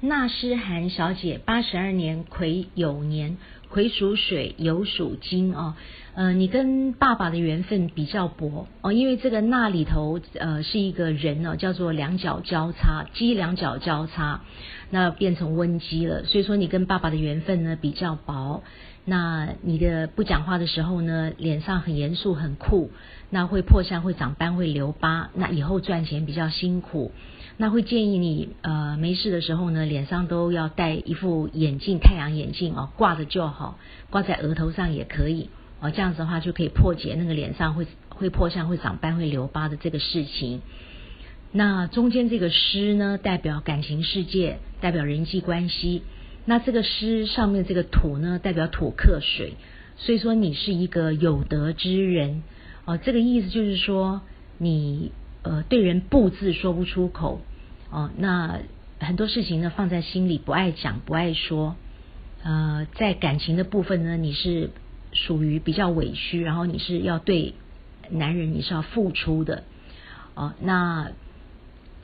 纳诗涵小姐，八十二年癸酉年，癸属水，酉属金哦。呃，你跟爸爸的缘分比较薄哦，因为这个纳里头呃是一个人呢，叫做两脚交叉，鸡两脚交叉，那变成温鸡了。所以说你跟爸爸的缘分呢比较薄。那你的不讲话的时候呢，脸上很严肃很酷，那会破相会长斑会留疤，那以后赚钱比较辛苦。那会建议你呃没事的时候呢，脸上都要戴一副眼镜，太阳眼镜哦，挂着就好，挂在额头上也可以哦，这样子的话就可以破解那个脸上会会破相、会长斑、会留疤的这个事情。那中间这个诗呢，代表感情世界，代表人际关系。那这个诗上面这个土呢，代表土克水，所以说你是一个有德之人哦。这个意思就是说你呃对人不字说不出口。哦，那很多事情呢放在心里，不爱讲，不爱说。呃，在感情的部分呢，你是属于比较委屈，然后你是要对男人你是要付出的。哦，那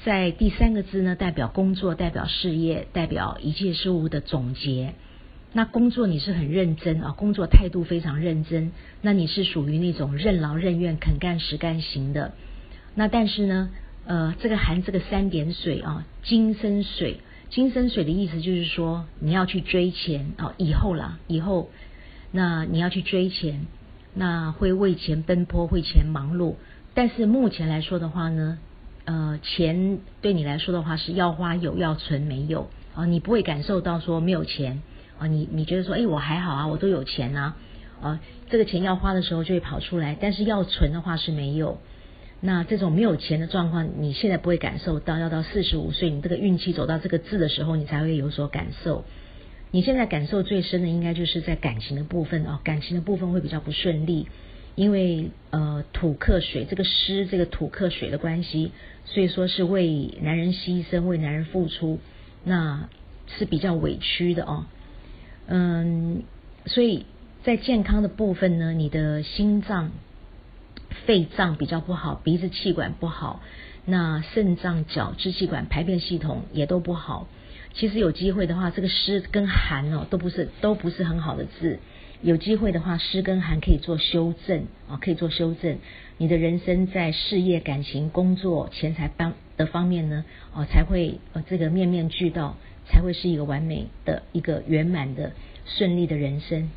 在第三个字呢，代表工作，代表事业，代表一切事物的总结。那工作你是很认真啊，工作态度非常认真。那你是属于那种任劳任怨、肯干实干型的。那但是呢？呃，这个含这个三点水啊，金生水，金生水的意思就是说你要去追钱啊，以后啦，以后那你要去追钱，那会为钱奔波，为钱忙碌。但是目前来说的话呢，呃，钱对你来说的话是要花有，要存没有啊，你不会感受到说没有钱啊，你你觉得说，哎，我还好啊，我都有钱啊，啊，这个钱要花的时候就会跑出来，但是要存的话是没有。那这种没有钱的状况，你现在不会感受到，要到四十五岁，你这个运气走到这个字的时候，你才会有所感受。你现在感受最深的，应该就是在感情的部分哦，感情的部分会比较不顺利，因为呃土克水，这个湿这个土克水的关系，所以说是为男人牺牲，为男人付出，那是比较委屈的哦。嗯，所以在健康的部分呢，你的心脏。肺脏比较不好，鼻子气管不好，那肾脏、脚、支气管、排便系统也都不好。其实有机会的话，这个湿跟寒哦，都不是都不是很好的字。有机会的话，湿跟寒可以做修正啊，可以做修正。你的人生在事业、感情、工作、钱财方的方面呢，哦，才会呃这个面面俱到，才会是一个完美的一个圆满的顺利的人生。